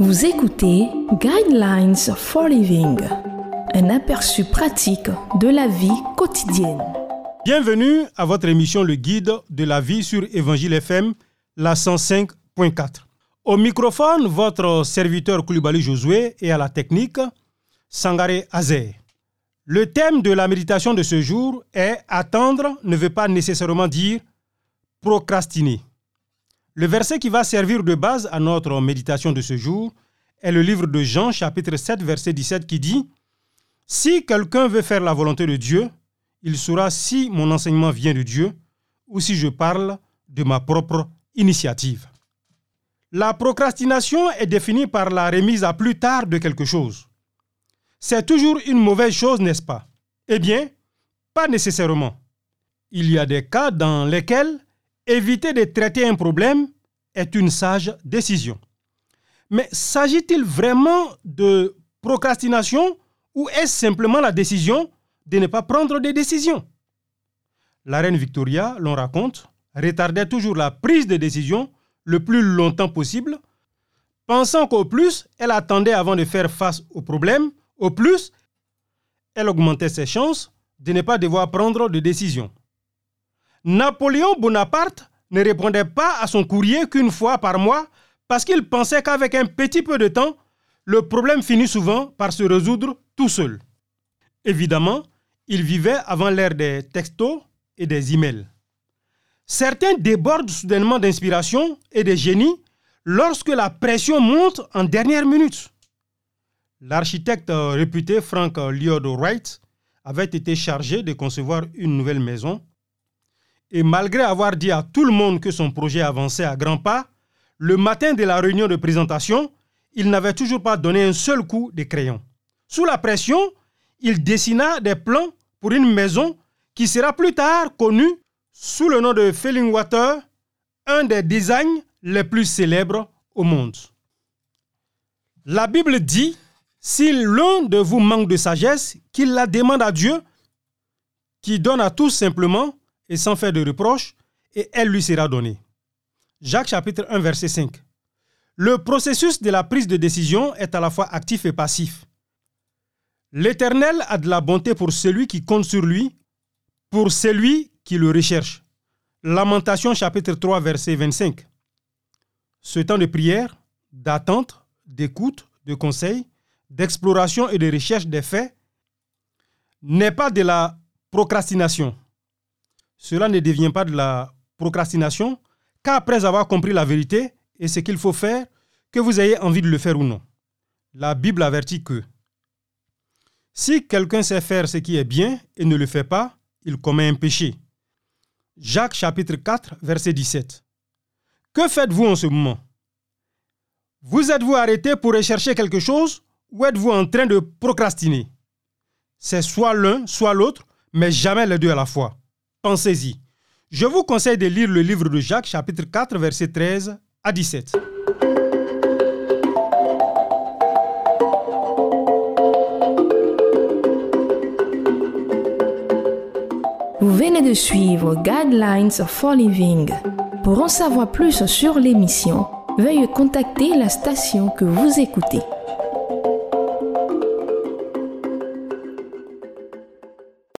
Vous écoutez Guidelines for Living, un aperçu pratique de la vie quotidienne. Bienvenue à votre émission Le Guide de la vie sur Évangile FM, la 105.4. Au microphone, votre serviteur Koulibaly Josué et à la technique, Sangaré Azer. Le thème de la méditation de ce jour est Attendre ne veut pas nécessairement dire procrastiner. Le verset qui va servir de base à notre méditation de ce jour est le livre de Jean chapitre 7 verset 17 qui dit Si quelqu'un veut faire la volonté de Dieu, il saura si mon enseignement vient de Dieu ou si je parle de ma propre initiative. La procrastination est définie par la remise à plus tard de quelque chose. C'est toujours une mauvaise chose, n'est-ce pas? Eh bien, pas nécessairement. Il y a des cas dans lesquels éviter de traiter un problème est une sage décision. Mais s'agit-il vraiment de procrastination ou est-ce simplement la décision de ne pas prendre des décisions La reine Victoria, l'on raconte, retardait toujours la prise de décision le plus longtemps possible, pensant qu'au plus elle attendait avant de faire face au problème, au plus elle augmentait ses chances de ne pas devoir prendre de décision. Napoléon Bonaparte ne répondait pas à son courrier qu'une fois par mois parce qu'il pensait qu'avec un petit peu de temps, le problème finit souvent par se résoudre tout seul. Évidemment, il vivait avant l'ère des textos et des emails. Certains débordent soudainement d'inspiration et de génie lorsque la pression monte en dernière minute. L'architecte réputé Frank Lloyd Wright avait été chargé de concevoir une nouvelle maison et malgré avoir dit à tout le monde que son projet avançait à grands pas, le matin de la réunion de présentation, il n'avait toujours pas donné un seul coup de crayon. Sous la pression, il dessina des plans pour une maison qui sera plus tard connue sous le nom de Fellingwater, un des designs les plus célèbres au monde. La Bible dit, si l'un de vous manque de sagesse, qu'il la demande à Dieu, qui donne à tous simplement et sans faire de reproches, et elle lui sera donnée. Jacques chapitre 1 verset 5. Le processus de la prise de décision est à la fois actif et passif. L'Éternel a de la bonté pour celui qui compte sur lui, pour celui qui le recherche. Lamentation chapitre 3 verset 25. Ce temps de prière, d'attente, d'écoute, de conseil, d'exploration et de recherche des faits n'est pas de la procrastination cela ne devient pas de la procrastination qu'après avoir compris la vérité et ce qu'il faut faire, que vous ayez envie de le faire ou non. La Bible avertit que si quelqu'un sait faire ce qui est bien et ne le fait pas, il commet un péché. Jacques chapitre 4, verset 17. Que faites-vous en ce moment? Vous êtes-vous arrêté pour rechercher quelque chose ou êtes-vous en train de procrastiner? C'est soit l'un, soit l'autre, mais jamais les deux à la fois. Pensez-y. Je vous conseille de lire le livre de Jacques chapitre 4 verset 13 à 17. Vous venez de suivre Guidelines for Living. Pour en savoir plus sur l'émission, veuillez contacter la station que vous écoutez.